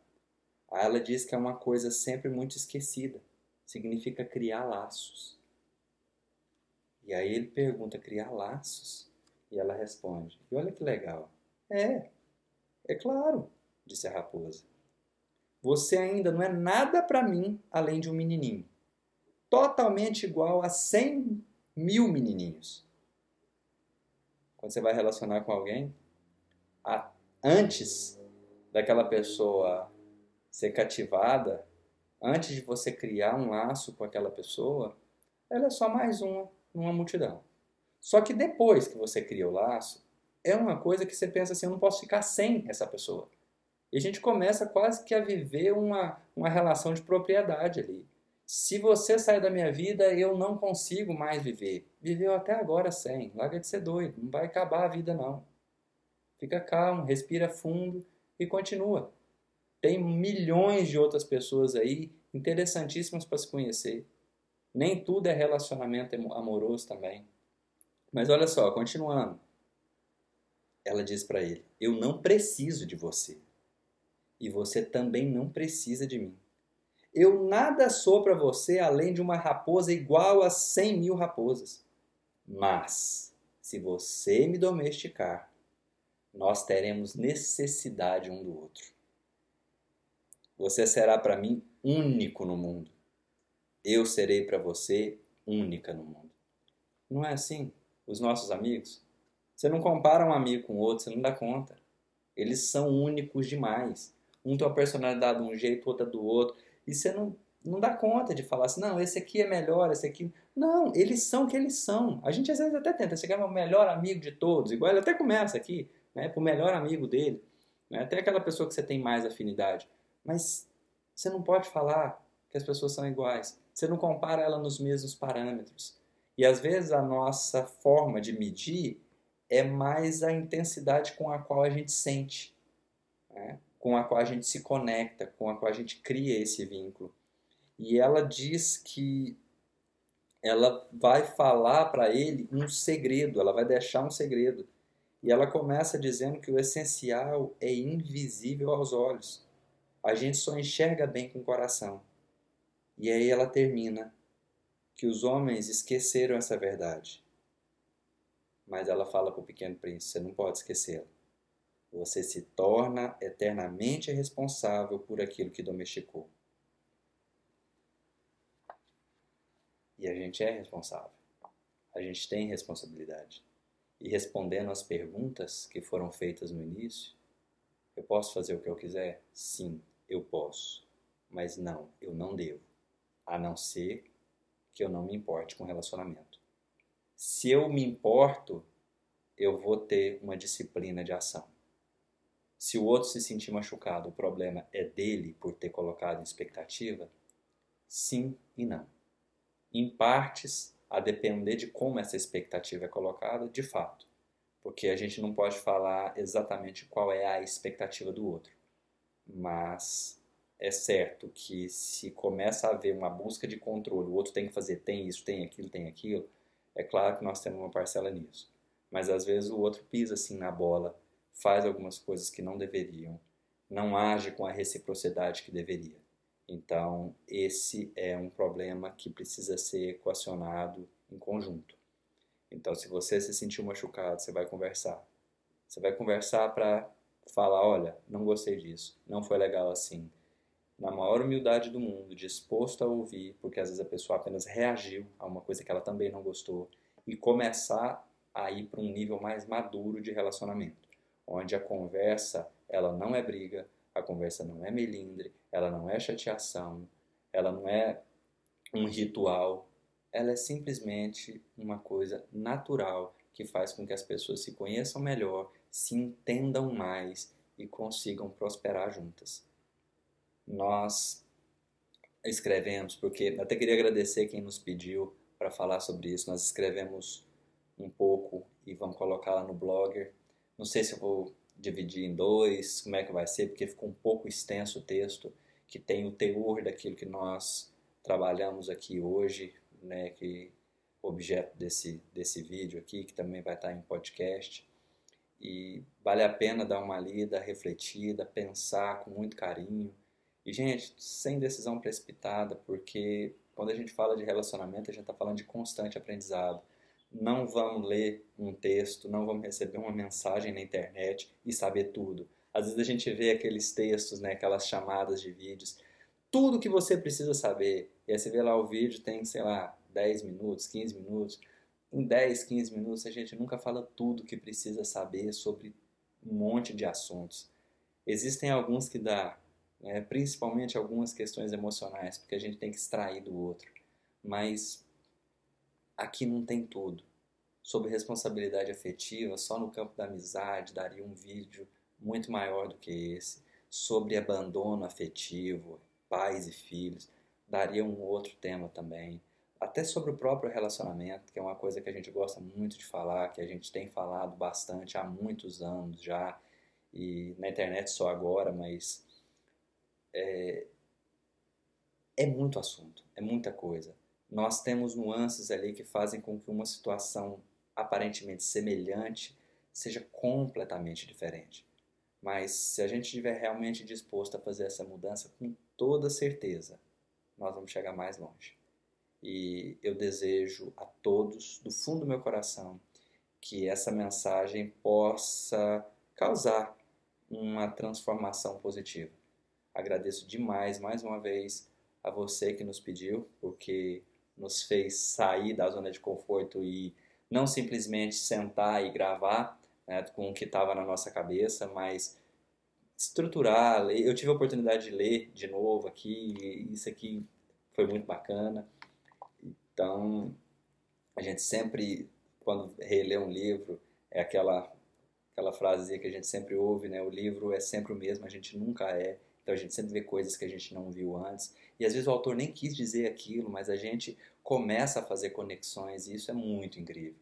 Aí ela diz que é uma coisa sempre muito esquecida, significa criar laços. E aí ele pergunta, criar laços? E ela responde, e olha que legal. É, é claro, disse a raposa. Você ainda não é nada para mim além de um menininho. Totalmente igual a 100 mil menininhos. Quando você vai relacionar com alguém, antes daquela pessoa ser cativada, antes de você criar um laço com aquela pessoa, ela é só mais uma numa multidão. Só que depois que você cria o laço, é uma coisa que você pensa assim, eu não posso ficar sem essa pessoa. E a gente começa quase que a viver uma, uma relação de propriedade ali. Se você sair da minha vida, eu não consigo mais viver. Viveu até agora sem. Larga de ser doido. Não vai acabar a vida, não. Fica calmo, respira fundo e continua. Tem milhões de outras pessoas aí interessantíssimas para se conhecer. Nem tudo é relacionamento amoroso também. Mas olha só, continuando. Ela diz para ele: Eu não preciso de você e você também não precisa de mim. Eu nada sou para você além de uma raposa igual a cem mil raposas. Mas, se você me domesticar, nós teremos necessidade um do outro. Você será para mim único no mundo. Eu serei para você única no mundo. Não é assim? Os nossos amigos? Você não compara um amigo com outro, você não dá conta. Eles são únicos demais um tem uma personalidade de um jeito, outra do outro, e você não, não dá conta de falar assim, não, esse aqui é melhor, esse aqui... Não, eles são o que eles são. A gente às vezes até tenta, você quer o melhor amigo de todos, igual ele até começa aqui, né, pro melhor amigo dele, né, até aquela pessoa que você tem mais afinidade. Mas você não pode falar que as pessoas são iguais. Você não compara ela nos mesmos parâmetros. E às vezes a nossa forma de medir é mais a intensidade com a qual a gente sente. Né? com a qual a gente se conecta, com a qual a gente cria esse vínculo. E ela diz que ela vai falar para ele um segredo, ela vai deixar um segredo. E ela começa dizendo que o essencial é invisível aos olhos. A gente só enxerga bem com o coração. E aí ela termina que os homens esqueceram essa verdade. Mas ela fala para o pequeno príncipe: você não pode esquecê-la. Você se torna eternamente responsável por aquilo que domesticou. E a gente é responsável. A gente tem responsabilidade. E respondendo às perguntas que foram feitas no início, eu posso fazer o que eu quiser? Sim, eu posso. Mas não, eu não devo. A não ser que eu não me importe com relacionamento. Se eu me importo, eu vou ter uma disciplina de ação. Se o outro se sentir machucado, o problema é dele por ter colocado expectativa? Sim e não. Em partes, a depender de como essa expectativa é colocada, de fato. Porque a gente não pode falar exatamente qual é a expectativa do outro. Mas é certo que se começa a haver uma busca de controle, o outro tem que fazer tem isso, tem aquilo, tem aquilo, é claro que nós temos uma parcela nisso. Mas às vezes o outro pisa assim na bola faz algumas coisas que não deveriam, não age com a reciprocidade que deveria. Então, esse é um problema que precisa ser equacionado em conjunto. Então, se você se sentiu machucado, você vai conversar. Você vai conversar para falar: olha, não gostei disso, não foi legal assim. Na maior humildade do mundo, disposto a ouvir, porque às vezes a pessoa apenas reagiu a uma coisa que ela também não gostou, e começar a ir para um nível mais maduro de relacionamento. onde a conversa ela não é briga, a conversa não é melindre, ela não é chateação, ela não é um ritual, ela é simplesmente uma coisa natural que faz com que as pessoas se conheçam melhor, se entendam mais e consigam prosperar juntas. Nós escrevemos, porque até queria agradecer quem nos pediu para falar sobre isso. Nós escrevemos um pouco e vamos colocar lá no blogger. Não sei se eu vou dividir em dois, como é que vai ser, porque ficou um pouco extenso o texto, que tem o teor daquilo que nós trabalhamos aqui hoje, né, que objeto desse, desse vídeo aqui, que também vai estar em podcast. E vale a pena dar uma lida, refletida, pensar com muito carinho. E, gente, sem decisão precipitada, porque quando a gente fala de relacionamento, a gente está falando de constante aprendizado não vamos ler um texto, não vamos receber uma mensagem na internet e saber tudo. Às vezes a gente vê aqueles textos, né, aquelas chamadas de vídeos, tudo que você precisa saber. E aí você vê lá o vídeo, tem, sei lá, 10 minutos, 15 minutos. Em 10, 15 minutos a gente nunca fala tudo que precisa saber sobre um monte de assuntos. Existem alguns que dá, né, principalmente algumas questões emocionais, porque a gente tem que extrair do outro. Mas Aqui não tem tudo. Sobre responsabilidade afetiva, só no campo da amizade daria um vídeo muito maior do que esse. Sobre abandono afetivo, pais e filhos, daria um outro tema também. Até sobre o próprio relacionamento, que é uma coisa que a gente gosta muito de falar, que a gente tem falado bastante há muitos anos já, e na internet só agora, mas é, é muito assunto, é muita coisa nós temos nuances ali que fazem com que uma situação aparentemente semelhante seja completamente diferente. Mas se a gente estiver realmente disposto a fazer essa mudança, com toda certeza, nós vamos chegar mais longe. E eu desejo a todos, do fundo do meu coração, que essa mensagem possa causar uma transformação positiva. Agradeço demais, mais uma vez, a você que nos pediu, porque nos fez sair da zona de conforto e não simplesmente sentar e gravar né, com o que estava na nossa cabeça, mas estruturar. Eu tive a oportunidade de ler de novo aqui, isso aqui foi muito bacana. Então, a gente sempre, quando relê um livro, é aquela aquela frase que a gente sempre ouve, né? O livro é sempre o mesmo, a gente nunca é. Então a gente sempre vê coisas que a gente não viu antes. E às vezes o autor nem quis dizer aquilo, mas a gente começa a fazer conexões e isso é muito incrível.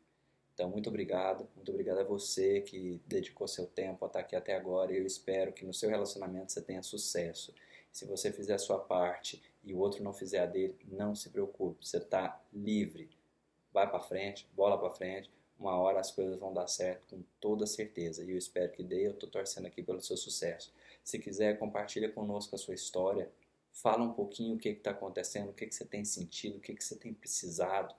Então, muito obrigado. Muito obrigado a você que dedicou seu tempo a estar aqui até agora. E eu espero que no seu relacionamento você tenha sucesso. Se você fizer a sua parte e o outro não fizer a dele, não se preocupe. Você está livre. Vai para frente, bola para frente. Uma hora as coisas vão dar certo com toda certeza. E eu espero que dê. Eu estou torcendo aqui pelo seu sucesso. Se quiser, compartilha conosco a sua história. Fala um pouquinho o que está acontecendo, o que, que você tem sentido, o que, que você tem precisado.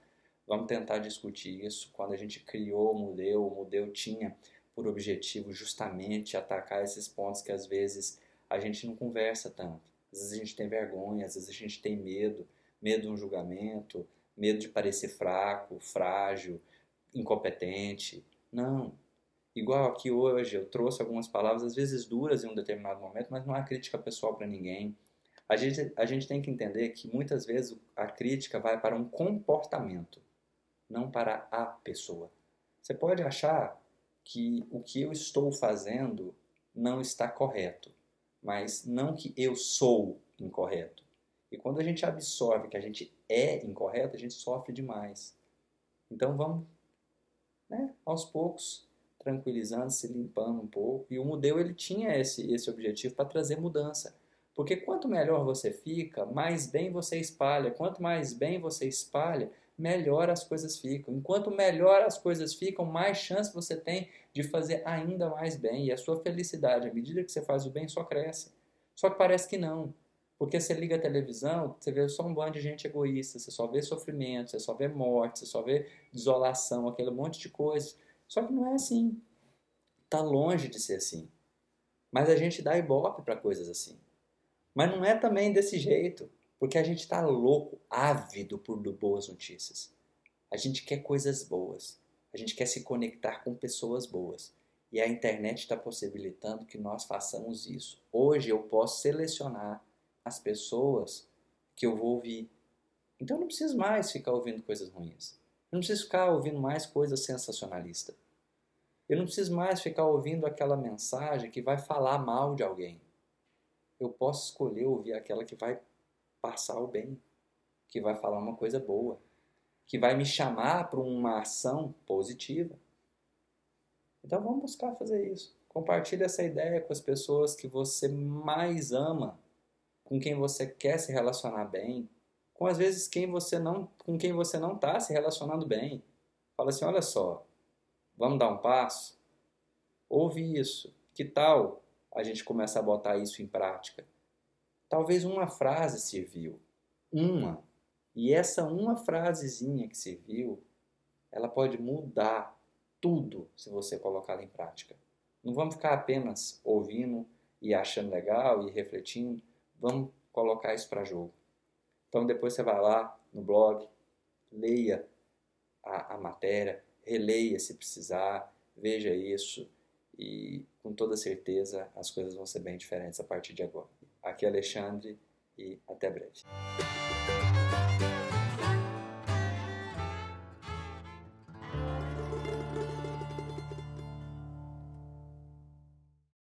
Vamos tentar discutir isso. Quando a gente criou o Mudeu, o Mudeu tinha por objetivo justamente atacar esses pontos que às vezes a gente não conversa tanto. Às vezes a gente tem vergonha, às vezes a gente tem medo, medo de um julgamento, medo de parecer fraco, frágil, incompetente. Não, Igual aqui hoje, eu trouxe algumas palavras, às vezes duras em um determinado momento, mas não é crítica pessoal para ninguém. A gente, a gente tem que entender que muitas vezes a crítica vai para um comportamento, não para a pessoa. Você pode achar que o que eu estou fazendo não está correto, mas não que eu sou incorreto. E quando a gente absorve que a gente é incorreto, a gente sofre demais. Então vamos, né, aos poucos, tranquilizando, se limpando um pouco. E o Mudeu ele tinha esse, esse objetivo para trazer mudança. Porque quanto melhor você fica, mais bem você espalha. Quanto mais bem você espalha, melhor as coisas ficam. Enquanto melhor as coisas ficam, mais chance você tem de fazer ainda mais bem. E a sua felicidade, à medida que você faz o bem, só cresce. Só que parece que não. Porque você liga a televisão, você vê só um bando de gente egoísta, você só vê sofrimento, você só vê morte, você só vê desolação, aquele monte de coisas. Só que não é assim. Está longe de ser assim. Mas a gente dá ibope para coisas assim. Mas não é também desse jeito, porque a gente está louco, ávido por boas notícias. A gente quer coisas boas. A gente quer se conectar com pessoas boas. E a internet está possibilitando que nós façamos isso. Hoje eu posso selecionar as pessoas que eu vou ouvir. Então eu não preciso mais ficar ouvindo coisas ruins. Eu não preciso ficar ouvindo mais coisas sensacionalistas. Eu não preciso mais ficar ouvindo aquela mensagem que vai falar mal de alguém. Eu posso escolher ouvir aquela que vai passar o bem, que vai falar uma coisa boa, que vai me chamar para uma ação positiva. Então vamos buscar fazer isso. Compartilhe essa ideia com as pessoas que você mais ama, com quem você quer se relacionar bem, com às vezes quem você não, com quem você não está se relacionando bem. Fala assim, olha só, vamos dar um passo. Ouve isso. Que tal a gente começar a botar isso em prática? Talvez uma frase serviu, uma. E essa uma frasezinha que serviu, ela pode mudar tudo se você colocá-la em prática. Não vamos ficar apenas ouvindo e achando legal e refletindo, vamos colocar isso para jogo. Então depois você vai lá no blog, leia a, a matéria, releia se precisar, veja isso e com toda certeza as coisas vão ser bem diferentes a partir de agora. Aqui é Alexandre e até breve.